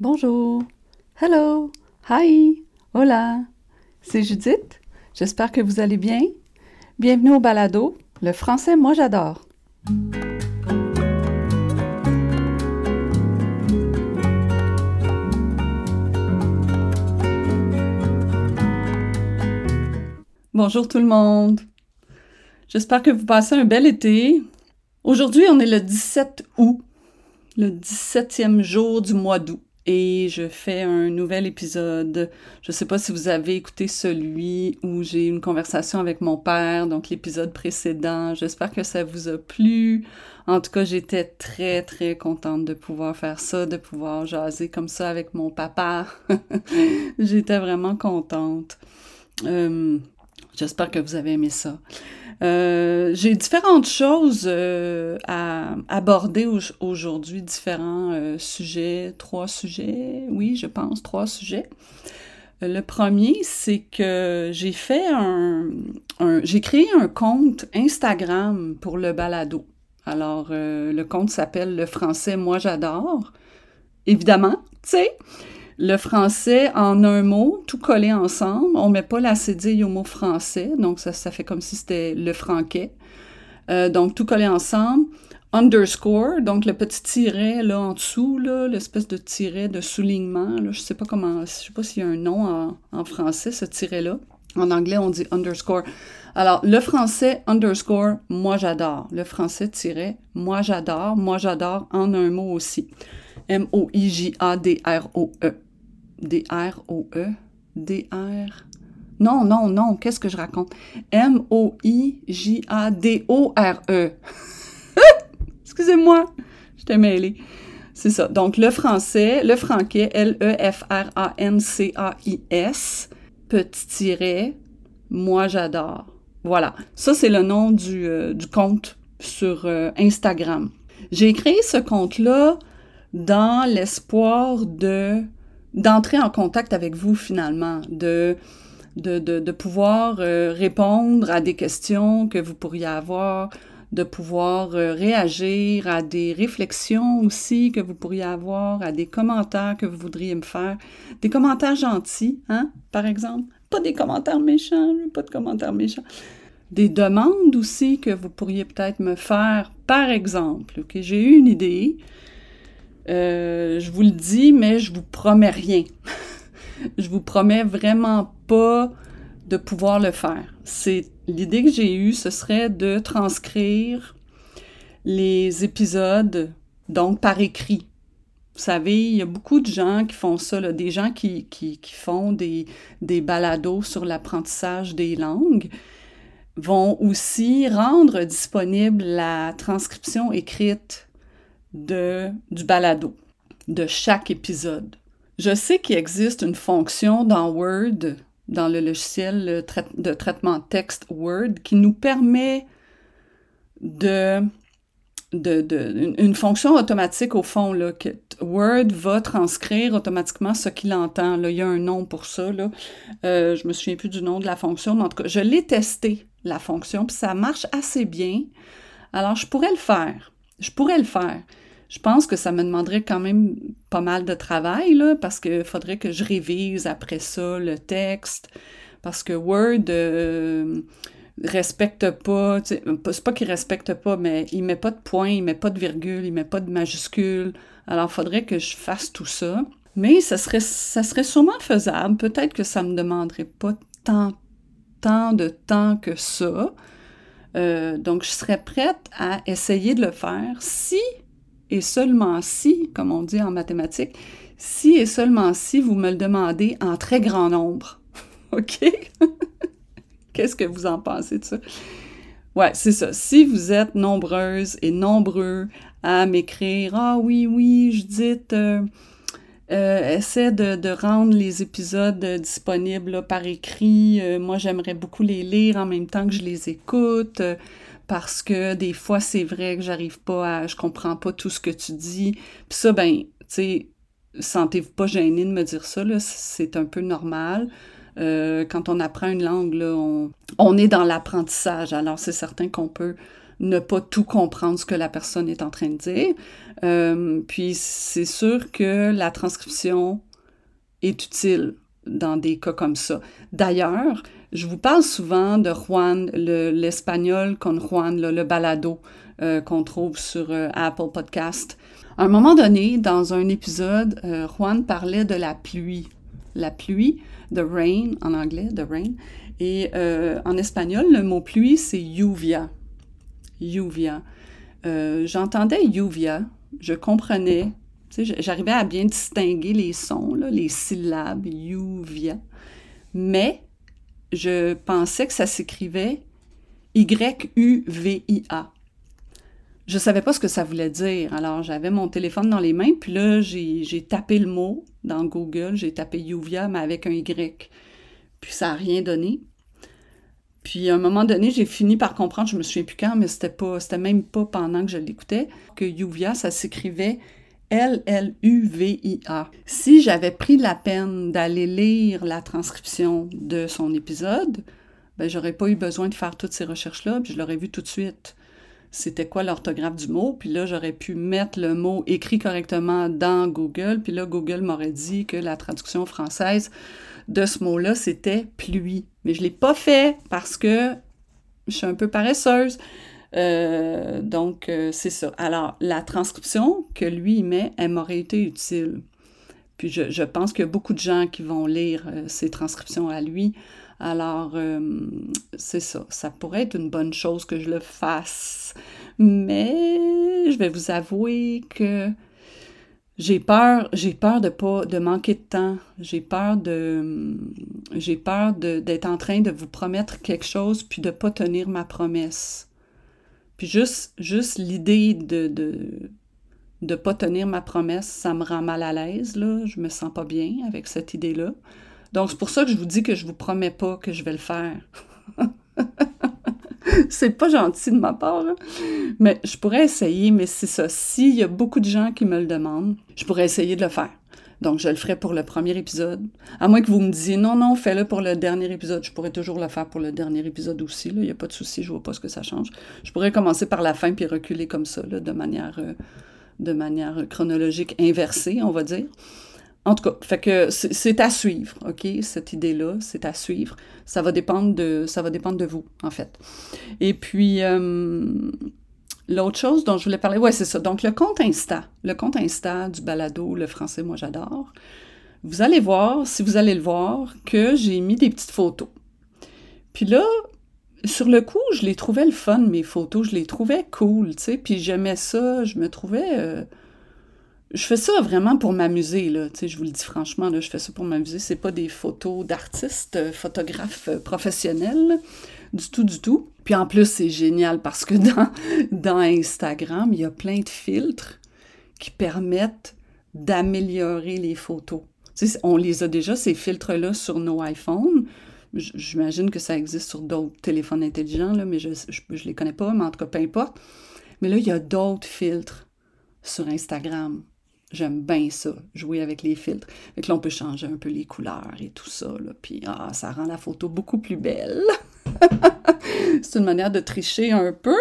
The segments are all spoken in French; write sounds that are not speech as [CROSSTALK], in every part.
Bonjour. Hello. Hi. Hola. C'est Judith. J'espère que vous allez bien. Bienvenue au balado. Le français, moi j'adore. Bonjour tout le monde. J'espère que vous passez un bel été. Aujourd'hui, on est le 17 août, le 17e jour du mois d'août et je fais un nouvel épisode. Je ne sais pas si vous avez écouté celui où j'ai une conversation avec mon père, donc l'épisode précédent. J'espère que ça vous a plu. En tout cas, j'étais très, très contente de pouvoir faire ça, de pouvoir jaser comme ça avec mon papa. [LAUGHS] j'étais vraiment contente. Euh, j'espère que vous avez aimé ça. Euh, j'ai différentes choses euh, à aborder aujourd'hui, différents euh, sujets, trois sujets, oui, je pense, trois sujets. Le premier, c'est que j'ai fait un, j'ai créé un compte Instagram pour le balado. Alors, le compte s'appelle Le français, moi j'adore. Évidemment, tu sais. Le français en un mot, tout collé ensemble. On met pas la cédille au mot français, donc ça, fait comme si c'était le franquet. Euh, donc tout collé ensemble. Underscore, donc le petit tiret là en dessous, là, l'espèce de tiret de soulignement. Là, je sais pas comment, je sais pas s'il y a un nom en, en français, ce tiret-là. En anglais, on dit underscore. Alors, le français underscore, moi j'adore. Le français tiret, moi j'adore. Moi j'adore en un mot aussi. M-O-I-J-A-D-R-O-E. D-R-O-E, D-R. Non, non, non, qu'est-ce que je raconte? M-O-I-J-A-D-O-R-E. [LAUGHS] Excusez-moi, je t'ai mêlé. C'est ça. Donc, le français, le franquet, L-E-F-R-A-N-C-A-I-S, petit tiret, moi j'adore. Voilà. Ça, c'est le nom du, euh, compte sur euh, Instagram. J'ai créé ce compte-là dans l'espoir de d'entrer en contact avec vous finalement, de, de, de, pouvoir euh, répondre à des questions que vous pourriez avoir, de pouvoir euh, réagir à des réflexions aussi que vous pourriez avoir, à des commentaires que vous voudriez me faire, des commentaires gentils, hein, par exemple, pas des commentaires méchants, pas de commentaires méchants, des demandes aussi que vous pourriez peut-être me faire, par exemple, que j'ai eu une idée, euh, je vous le dis, mais je vous promets rien. [LAUGHS] je vous promets vraiment pas de pouvoir le faire. C'est l'idée que j'ai eue, ce serait de transcrire les épisodes donc par écrit. Vous savez, il y a beaucoup de gens qui font ça, des gens qui, qui, qui, font des, des balados sur l'apprentissage des langues vont aussi rendre disponible la transcription écrite de, du balado, de chaque épisode. Je sais qu'il existe une fonction dans Word, dans le logiciel de traitement texte Word, qui nous permet de une, fonction automatique au fond, là, que Word va transcrire automatiquement ce qu'il entend. Là, il y a un nom pour ça. Là. Euh, je me souviens plus du nom de la fonction, mais en tout cas, je l'ai testé, la fonction, puis ça marche assez bien. Alors, je pourrais le faire. Je pourrais le faire. Je pense que ça me demanderait quand même pas mal de travail, là, parce qu'il faudrait que je révise après ça le texte, parce que Word euh, respecte pas, c'est pas qu'il respecte pas, mais il met pas de point, il met pas de virgule, il met pas de majuscule. Alors, faudrait que je fasse tout ça. Mais ça serait, ça serait sûrement faisable. Peut-être que ça me demanderait pas tant, tant de temps que ça. Euh, donc, je serais prête à essayer de le faire si et seulement si, comme on dit en mathématiques, si et seulement si vous me le demandez en très grand nombre. [LAUGHS] OK? [LAUGHS] Qu'est-ce que vous en pensez de ça? Ouais, c'est ça. Si vous êtes nombreuses et nombreux à m'écrire Ah oui, oui, Judith, euh, euh, essaie de, rendre les épisodes disponibles par écrit. Euh, moi, j'aimerais beaucoup les lire en même temps que je les écoute parce que des fois, c'est vrai que j'arrive pas à, je comprends pas tout ce que tu dis. Puis ça, ben, tu sais, sentez-vous pas gêné de me dire ça, c'est un peu normal. Euh, quand on apprend une langue, là, on, on est dans l'apprentissage. Alors, c'est certain qu'on peut ne pas tout comprendre ce que la personne est en train de dire. Euh, puis c'est sûr que la transcription est utile dans des cas comme ça. D'ailleurs, je vous parle souvent de Juan, l'espagnol con Juan, le balado euh, qu'on trouve sur euh, Apple Podcast. À un moment donné, dans un épisode, Juan parlait de la pluie. La pluie, the rain en anglais, the rain. Et en espagnol, le mot pluie, c'est lluvia. Lluvia. J'entendais lluvia, je comprenais, j'arrivais à bien distinguer les sons, les syllabes, Yuvia, mais je pensais que ça s'écrivait Y-U-V-I-A. Je ne savais pas ce que ça voulait dire. Alors, j'avais mon téléphone dans les mains, puis là, j'ai tapé le mot dans Google, j'ai tapé Yuvia, mais avec un Y. Puis ça n'a rien donné. Puis à un moment donné, j'ai fini par comprendre, je me souviens plus quand, mais c'était pas, c'était même pas pendant que je l'écoutais, que Yuvia, ça s'écrivait L-L-U-V-I-A. Si j'avais pris la peine d'aller lire la transcription de son épisode, ben j'aurais pas eu besoin de faire toutes ces recherches-là, puis je l'aurais vu tout de suite. C'était quoi l'orthographe du mot, puis là j'aurais pu mettre le mot écrit correctement dans Google, puis là Google m'aurait dit que la traduction française de ce mot-là, c'était pluie. Mais je ne l'ai pas fait parce que je suis un peu paresseuse. Euh, donc, euh, c'est ça. Alors, la transcription que lui met, elle m'aurait été utile. Puis je, pense qu'il y a beaucoup de gens qui vont lire euh, ces transcriptions à lui. Alors, c'est ça. Ça pourrait être une bonne chose que je le fasse. Mais je vais vous avouer que j'ai peur, j'ai peur de pas manquer de temps. J'ai peur de j'ai peur d'être en train de vous promettre quelque chose puis de pas tenir ma promesse. Puis juste juste l'idée de, de de pas tenir ma promesse, ça me rend mal à l'aise là, je me sens pas bien avec cette idée-là. Donc c'est pour ça que je vous dis que je vous promets pas que je vais le faire. [LAUGHS] c'est pas gentil de ma part, mais je pourrais essayer, mais c'est ça. S'il y a beaucoup de gens qui me le demandent, je pourrais essayer de le faire. Donc, je le ferai pour le premier épisode. À moins que vous me disiez non, non, fais-le pour le dernier épisode. Je pourrais toujours le faire pour le dernier épisode aussi. Il n'y a pas de souci, je vois pas ce que ça change. Je pourrais commencer par la fin puis reculer comme ça, de manière, euh, de manière chronologique inversée, on va dire. En tout cas, fait que c'est à suivre, OK? Cette idée-là, c'est à suivre. Ça va dépendre de, ça va dépendre de vous, en fait. Et puis, euh, l'autre chose dont je voulais parler, ouais, c'est ça. Donc, le compte Insta, le compte Insta du balado Le français, moi, j'adore. Vous allez voir, si vous allez le voir, que j'ai mis des petites photos. Puis là, sur le coup, je les trouvais le fun, mes photos. Je les trouvais cool, tu sais. Puis j'aimais ça. Je me trouvais... Euh, je fais ça vraiment pour m'amuser, là. Tu sais, je vous le dis franchement, là, je fais ça pour m'amuser. C'est pas des photos d'artistes, euh, photographes euh, professionnels, du tout, du tout. Puis en plus, c'est génial parce que [LAUGHS] dans, Instagram, il y a plein de filtres qui permettent d'améliorer les photos. Tu sais, on les a déjà, ces filtres-là, sur nos iPhones. J'imagine que ça existe sur d'autres téléphones intelligents, là, mais je ne les connais pas, mais en tout cas, peu importe. Mais là, il y a d'autres filtres sur Instagram J'aime bien ça, jouer avec les filtres. Là, on peut changer un peu les couleurs et tout ça. Là. Puis ah, ça rend la photo beaucoup plus belle. [LAUGHS] c'est une manière de tricher un peu.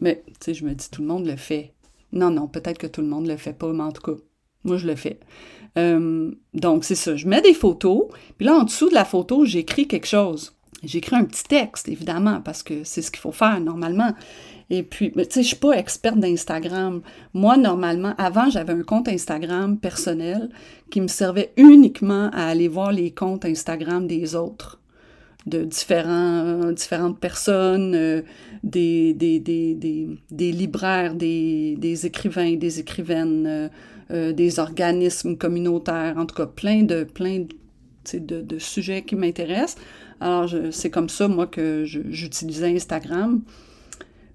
Mais, tu sais, je me dis, tout le monde le fait. Non, non, peut-être que tout le monde le fait pas, mais en tout cas, moi, je le fais. Euh, donc, c'est ça. Je mets des photos. Puis là, en dessous de la photo, j'écris quelque chose. J'écris un petit texte, évidemment, parce que c'est ce qu'il faut faire normalement. Et puis, tu sais, je suis pas experte d'Instagram. Moi, normalement, avant, j'avais un compte Instagram personnel qui me servait uniquement à aller voir les comptes Instagram des autres, de différents, différentes personnes, euh, des, des, des, des, libraires, des, écrivains, des écrivaines, euh, euh, des organismes communautaires, en tout cas, plein de, plein de, de, de sujets qui m'intéressent. Alors, c'est comme ça, moi, que j'utilisais Instagram.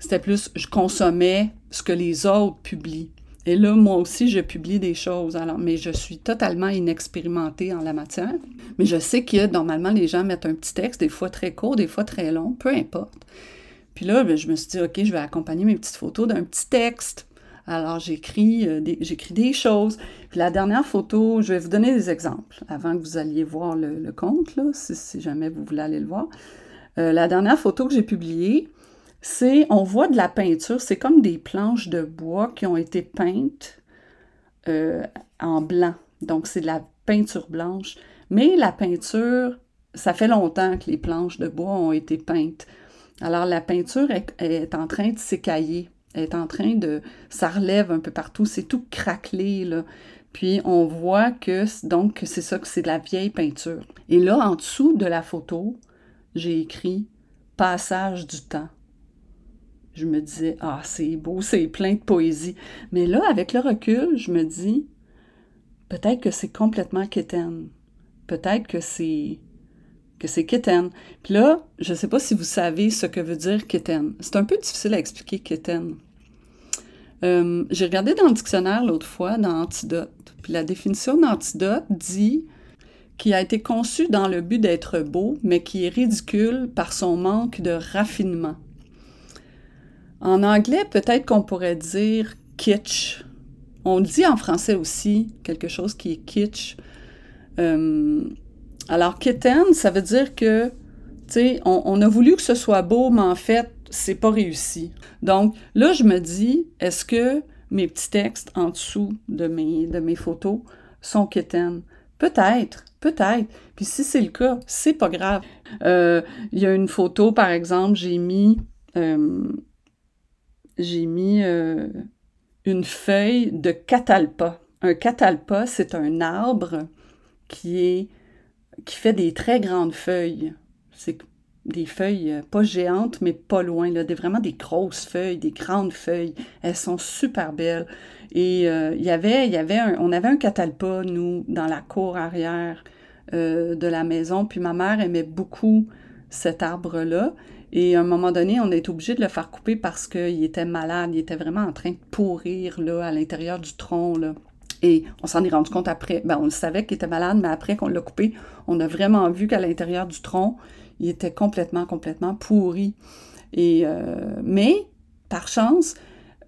C'était plus, je consommais ce que les autres publient. Et là, moi aussi, je publie des choses. Alors, mais je suis totalement inexpérimentée en la matière. Mais je sais que normalement, les gens mettent un petit texte, des fois très court, des fois très long, peu importe. Puis là, ben, je me suis dit, OK, je vais accompagner mes petites photos d'un petit texte. Alors, j'écris euh, des, des choses. Puis la dernière photo, je vais vous donner des exemples avant que vous alliez voir le, compte, là, si, jamais vous voulez aller le voir. Euh, la dernière photo que j'ai publiée, on voit de la peinture, c'est comme des planches de bois qui ont été peintes euh, en blanc. Donc, c'est de la peinture blanche. Mais la peinture, ça fait longtemps que les planches de bois ont été peintes. Alors, la peinture est, en train de s'écailler, est en train de... Ça relève un peu partout, c'est tout craquelé, là. Puis on voit que donc c'est ça que c'est de la vieille peinture. Et là, en dessous de la photo, j'ai écrit Passage du temps. Je me disais, ah, c'est beau, c'est plein de poésie. Mais là, avec le recul, je me dis, peut-être que c'est complètement quétaine. Peut-être que c'est que c'est quétaine. Puis là, je ne sais pas si vous savez ce que veut dire quétaine. C'est un peu difficile à expliquer quétaine. Euh, j'ai regardé dans le dictionnaire l'autre fois, dans Antidote. Puis la définition d'antidote dit qui a été conçu dans le but d'être beau, mais qui est ridicule par son manque de raffinement. En anglais, peut-être qu'on pourrait dire kitsch. On dit en français aussi quelque chose qui est kitsch. Euh, alors, kitten, ça veut dire que, tu sais, on, a voulu que ce soit beau, mais en fait, c'est pas réussi. Donc, là, je me dis, est-ce que mes petits textes en dessous de mes, photos sont kitten? Peut-être, peut-être. Puis si c'est le cas, c'est pas grave. Euh, il y a une photo, par exemple, j'ai mis, euh, j'ai mis euh, une feuille de catalpa. Un catalpa, c'est un arbre qui est qui fait des très grandes feuilles. C'est des feuilles euh, pas géantes, mais pas loin, là, des, vraiment des grosses feuilles, des grandes feuilles. Elles sont super belles. Et euh, y avait, y avait on avait un catalpa, nous, dans la cour arrière de la maison. Puis ma mère aimait beaucoup cet arbre-là. Et à un moment donné, on est obligé de le faire couper parce qu'il était malade. Il était vraiment en train de pourrir à l'intérieur du tronc. Et on s'en est rendu compte après. Ben, on le savait qu'il était malade, mais après qu'on l'a coupé, on a vraiment vu qu'à l'intérieur du tronc, il était complètement, complètement pourri. Et, euh, mais, par chance,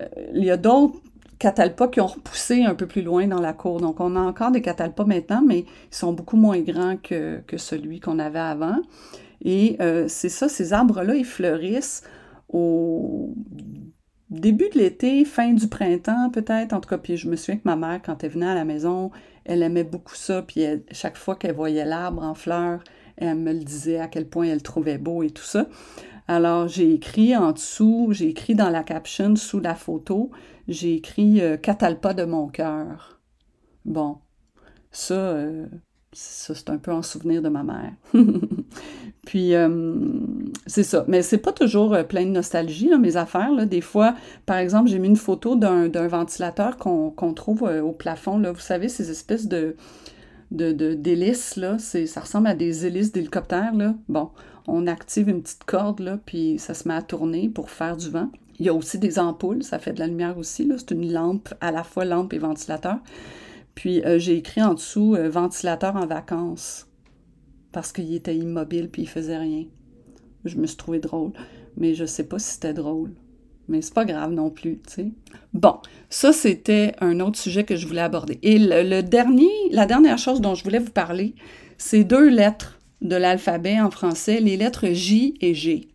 euh, il y a d'autres catalpas qui ont repoussé un peu plus loin dans la cour. Donc, on a encore des catalpas maintenant, mais ils sont beaucoup moins grands que, que celui qu'on avait avant. Et euh, c'est ça, ces arbres-là, ils fleurissent au début de l'été, fin du printemps peut-être, en tout cas, puis je me souviens que ma mère, quand elle venait à la maison, elle aimait beaucoup ça, puis chaque fois qu'elle voyait l'arbre en fleurs, elle me le disait à quel point elle le trouvait beau et tout ça. Alors, j'ai écrit en dessous, j'ai écrit dans la caption, sous la photo, j'ai écrit euh, Catalpa de mon cœur. Bon, ça, euh, ça c'est un peu en souvenir de ma mère. [LAUGHS] Puis, euh, c'est ça. Mais c'est pas toujours euh, plein de nostalgie, là, mes affaires. Là. Des fois, par exemple, j'ai mis une photo d'un, ventilateur qu'on, trouve euh, au plafond. Là. Vous savez, ces espèces de, d'hélices, là. Ça ressemble à des hélices d'hélicoptère, là. Bon, on active une petite corde, là, puis ça se met à tourner pour faire du vent. Il y a aussi des ampoules, ça fait de la lumière aussi, là. C'est une lampe, à la fois lampe et ventilateur. Puis, j'ai écrit en dessous ventilateur en vacances parce qu'il était immobile puis il faisait rien. Je me suis drôle, mais je sais pas si c'était drôle. Mais c'est pas grave non plus, tu sais. Bon, ça c'était un autre sujet que je voulais aborder. Et le, dernier, la dernière chose dont je voulais vous parler, c'est deux lettres de l'alphabet en français, les lettres J et G.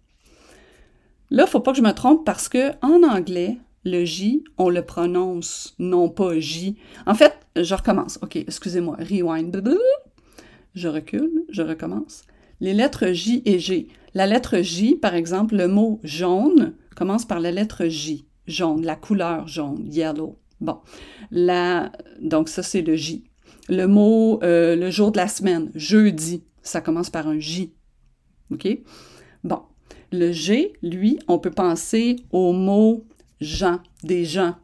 Là, faut pas que je me trompe parce que en anglais, le J, on le prononce non pas J. En fait, je recommence. OK, excusez-moi. Rewind. Je recule, je recommence. Les lettres J et G. La lettre J, par exemple, le mot jaune commence par la lettre J. Jaune, la couleur jaune, yellow. Bon. Donc, ça, c'est le J. Le mot, euh, le jour de la semaine, jeudi, ça commence par un J. OK? Bon. Le G, lui, on peut penser au mot gens, des gens.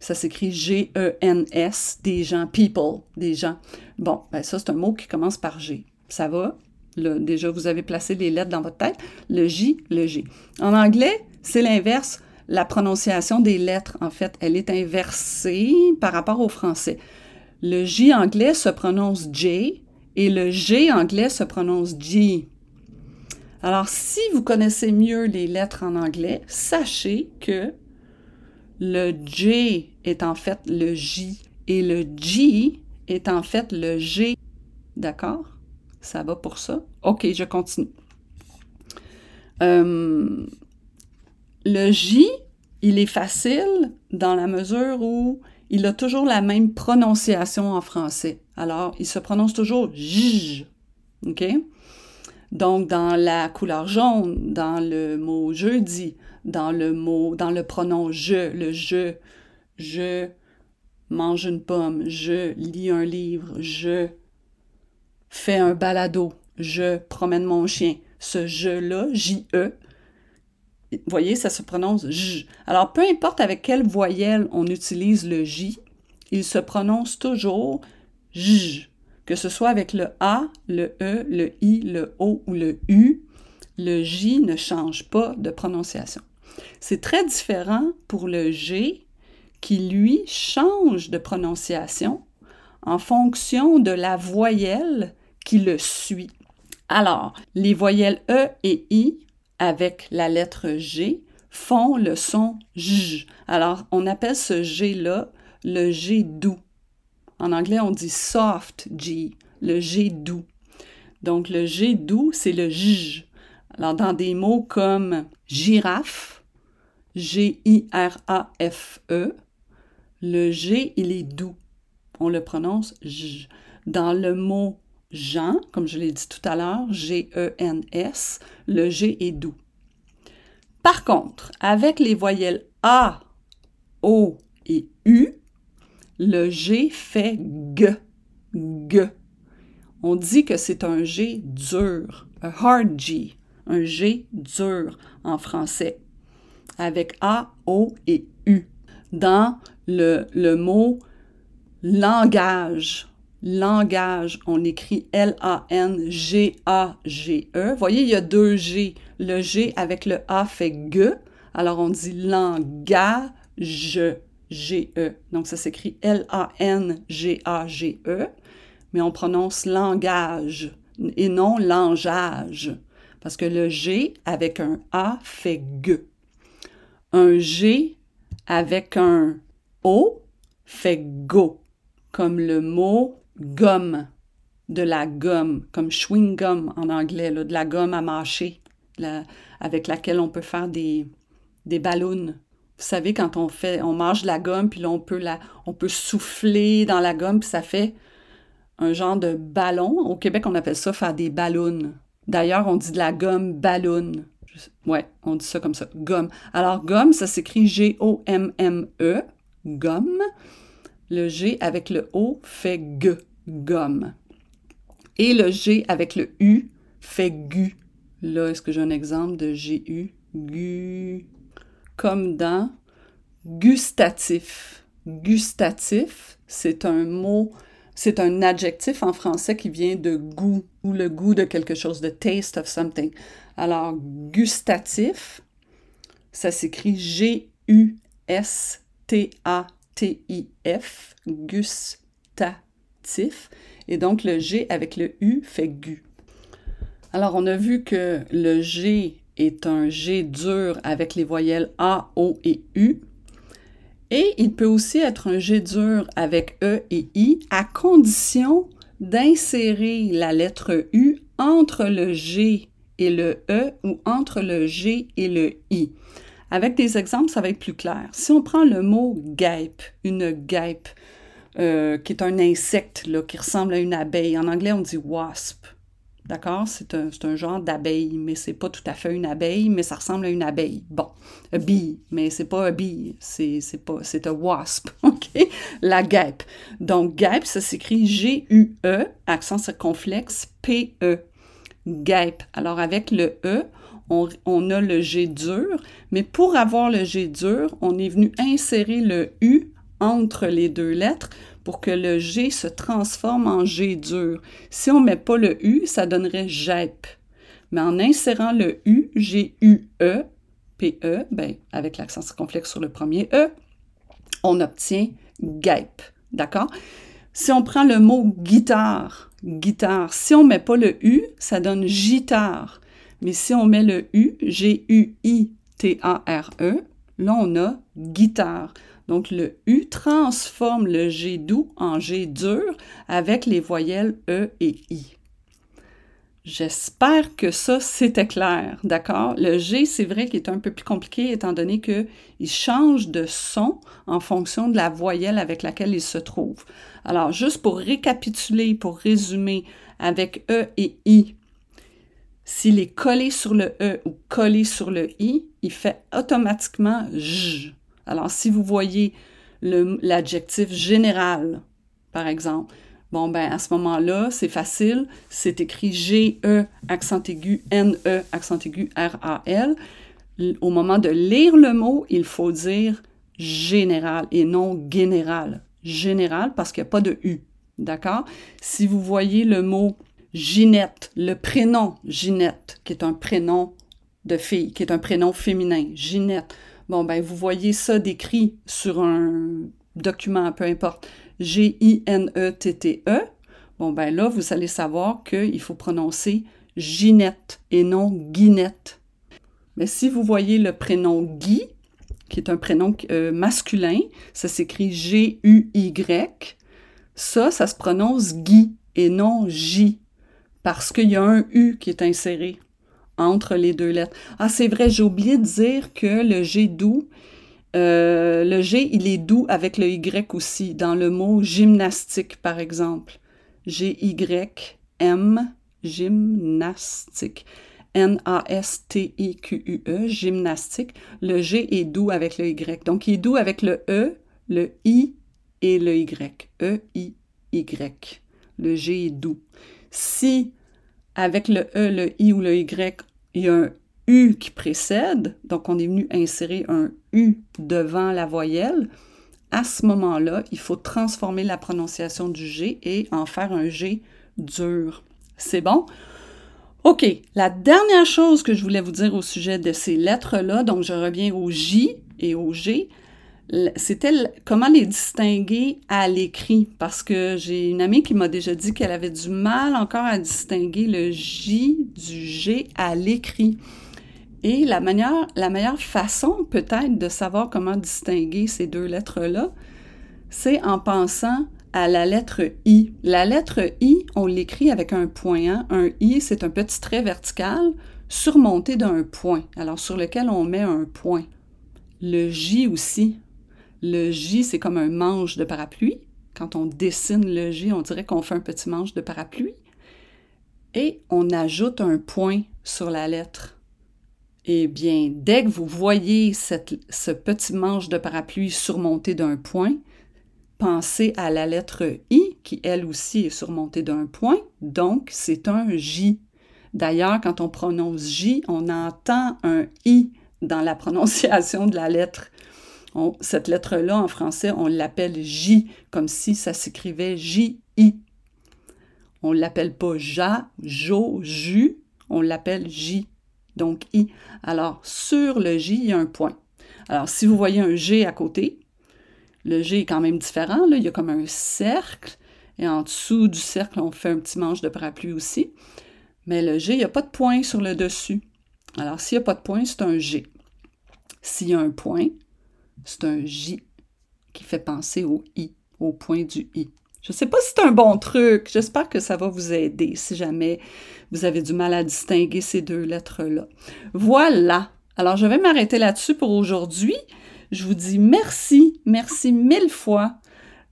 Ça s'écrit G-E-N-S, des gens, people, des gens. Bon, ben ça, c'est un mot qui commence par G. Ça va? déjà, vous avez placé les lettres dans votre tête. Le J, le G. En anglais, c'est l'inverse. La prononciation des lettres, en fait, elle est inversée par rapport au français. Le J anglais se prononce J et le G anglais se prononce G. Alors, si vous connaissez mieux les lettres en anglais, sachez que le J est en fait le J et le G est en fait le G. D'accord? Ça va pour ça? OK, je continue. Euh, le J, il est facile dans la mesure où il a toujours la même prononciation en français. Alors, il se prononce toujours J. OK? Donc, dans la couleur jaune, dans le mot jeudi, dans le mot, dans le pronom je, le je, je mange une pomme, je lis un livre, je fais un balado, je promène mon chien. Ce je-là, J-E, vous voyez, ça se prononce J. Alors, peu importe avec quelle voyelle on utilise le J, il se prononce toujours J. Que ce soit avec le A, le E, le I, le O ou le U, le J ne change pas de prononciation. C'est très différent pour le G qui, lui, change de prononciation en fonction de la voyelle qui le suit. Alors, les voyelles E et I avec la lettre G font le son J. Alors, on appelle ce G-là le G doux. En anglais, on dit soft G, le G doux. Donc, le G doux, c'est le J. Alors, dans des mots comme girafe, G-I-R-A-F-E, le G, il est doux. On le prononce J. Dans le mot Jean, comme je l'ai dit tout à l'heure, G-E-N-S, le G est doux. Par contre, avec les voyelles A, O et U, le G fait G. G. On dit que c'est un G dur, un hard G, un G dur en français, avec A, O et U. Dans le, mot langage, langage, on écrit L-A-N-G-A-G-E. Voyez, il y a deux G. Le G avec le A fait G. Alors on dit langage, G-E. Donc ça s'écrit L-A-N-G-A-G-E. Mais on prononce langage et non langage. Parce que le G avec un A fait G. Un G avec un O fait go, comme le mot gomme, de la gomme, comme chewing gum en anglais, de la gomme à mâcher, avec laquelle on peut faire des, des ballons. Vous savez, quand on fait, on mange de la gomme, puis là, on peut, la, on peut souffler dans la gomme, puis ça fait un genre de ballon. Au Québec, on appelle ça faire des ballons. D'ailleurs, on dit de la gomme ballon. Ouais, on dit ça comme ça, gomme. Alors, gomme, ça s'écrit G-O-M-M-E, gomme. Le G avec le O fait G, gomme. Et le G avec le U fait gu. Là, est-ce que j'ai un exemple de G-U? Gu. Comme dans gustatif. Gustatif, c'est un mot, c'est un adjectif en français qui vient de goût ou le goût de quelque chose, de taste of something. Alors, gustatif, ça s'écrit G-U-S-T-A T-I-F, gustatif. Et donc le G avec le U fait gu. Alors on a vu que le G est un G dur avec les voyelles A, O et U. Et il peut aussi être un G dur avec E et I à condition d'insérer la lettre U entre le G et le E ou entre le G et le I. Avec des exemples, ça va être plus clair. Si on prend le mot guêpe, une guêpe, euh, qui est un insecte qui ressemble à une abeille. En anglais, on dit wasp. D'accord? C'est un, un, genre d'abeille, mais c'est pas tout à fait une abeille, mais ça ressemble à une abeille. Bon, a bee, mais c'est pas un bee, c'est, pas, c'est un wasp, [LAUGHS] OK? La guêpe. Donc, guêpe, ça s'écrit G-U-E, accent circonflexe, P-E. Guêpe. Alors, avec le E, on, a le G dur, mais pour avoir le G dur, on est venu insérer le U entre les deux lettres pour que le G se transforme en G dur. Si on ne met pas le U, ça donnerait GEP. Mais en insérant le U, G-U-E, P-E, ben, avec l'accent circonflexe sur le premier E, on obtient GEP. D'accord? Si on prend le mot guitare, guitare, si on ne met pas le U, ça donne gitare. Mais si on met le U, G-U-I-T-A-R-E, là, on a guitare. Donc, le U transforme le G doux en G dur avec les voyelles E et I. J'espère que ça, c'était clair, d'accord? Le G, c'est vrai qu'il est un peu plus compliqué étant donné qu'il change de son en fonction de la voyelle avec laquelle il se trouve. Alors, juste pour récapituler, pour résumer, avec E et I, s'il est collé sur le E ou collé sur le I, il fait automatiquement J. Alors, si vous voyez l'adjectif général, par exemple, Bon, ben à ce moment-là, c'est facile. C'est écrit G-E, accent aigu, N-E, accent aigu, R-A-L. Au moment de lire le mot, il faut dire général et non général. Général parce qu'il n'y a pas de U. D'accord? Si vous voyez le mot Ginette, le prénom Ginette, qui est un prénom de fille, qui est un prénom féminin, Ginette, bon, ben vous voyez ça décrit sur un document, peu importe. G-I-N-E-T-T-E, bon ben là, vous allez savoir qu'il faut prononcer Ginette et non Guinette. Mais si vous voyez le prénom Guy, qui est un prénom euh, masculin, ça s'écrit G-U-Y, ça, ça se prononce Guy et non J, parce qu'il y a un U qui est inséré entre les deux lettres. Ah, c'est vrai, j'ai oublié de dire que le G doux, euh, le G, il est doux avec le Y aussi, dans le mot gymnastique, par exemple. G-Y-M, gymnastique. N-A-S-T-I-Q-U-E, gymnastique. Le G est doux avec le Y. Donc, il est doux avec le E, le I et le Y. E-I-Y. Le G est doux. Si, avec le E, le I ou le Y, il y a un U qui précède, donc on est venu insérer un U devant la voyelle, à ce moment-là, il faut transformer la prononciation du G et en faire un G dur. C'est bon? OK, la dernière chose que je voulais vous dire au sujet de ces lettres-là, donc je reviens au J et au G, c'était comment les distinguer à l'écrit, parce que j'ai une amie qui m'a déjà dit qu'elle avait du mal encore à distinguer le J du G à l'écrit. Et la, manière, la meilleure façon peut-être de savoir comment distinguer ces deux lettres-là, c'est en pensant à la lettre I. La lettre I, on l'écrit avec un point. Hein. Un I, c'est un petit trait vertical surmonté d'un point, alors sur lequel on met un point. Le J aussi. Le J, c'est comme un manche de parapluie. Quand on dessine le J, on dirait qu'on fait un petit manche de parapluie. Et on ajoute un point sur la lettre. Eh bien, dès que vous voyez ce petit manche de parapluie surmonté d'un point, pensez à la lettre I, qui elle aussi est surmontée d'un point, donc c'est un J. D'ailleurs, quand on prononce J, on entend un I dans la prononciation de la lettre. Cette lettre-là, en français, on l'appelle J, comme si ça s'écrivait J-I. On ne l'appelle pas Ja, Jo, Ju, on l'appelle J donc I. Alors, sur le J, il y a un point. Alors, si vous voyez un G à côté, le G est quand même différent. Là. Il y a comme un cercle. Et en dessous du cercle, on fait un petit manche de parapluie aussi. Mais le G, il n'y a pas de point sur le dessus. Alors, s'il n'y a pas de point, c'est un G. S'il y a un point, c'est un J qui fait penser au I, au point du I. Je ne sais pas si c'est un bon truc. J'espère que ça va vous aider si jamais vous avez du mal à distinguer ces deux lettres-là. Voilà. Alors, je vais m'arrêter là-dessus pour aujourd'hui. Je vous dis merci, merci mille fois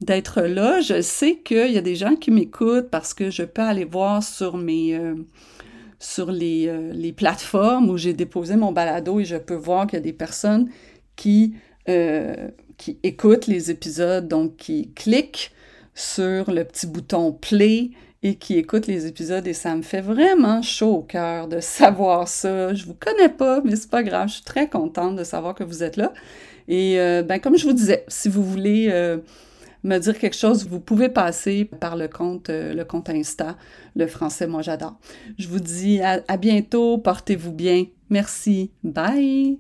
d'être là. Je sais qu'il y a des gens qui m'écoutent parce que je peux aller voir sur mes... Euh, sur les, euh, les, plateformes où j'ai déposé mon balado et je peux voir qu'il y a des personnes qui, euh, qui écoutent les épisodes, donc qui cliquent sur le petit bouton play et qui écoute les épisodes et ça me fait vraiment chaud au cœur de [LAUGHS] savoir ça. Je vous connais pas, mais c'est pas grave. Je suis très contente de savoir que vous êtes là. Et euh, ben comme je vous disais, si vous voulez euh, me dire quelque chose, vous pouvez passer par le compte, le compte Insta, le français moi j'adore. Je vous dis à bientôt, portez-vous bien. Merci. Bye.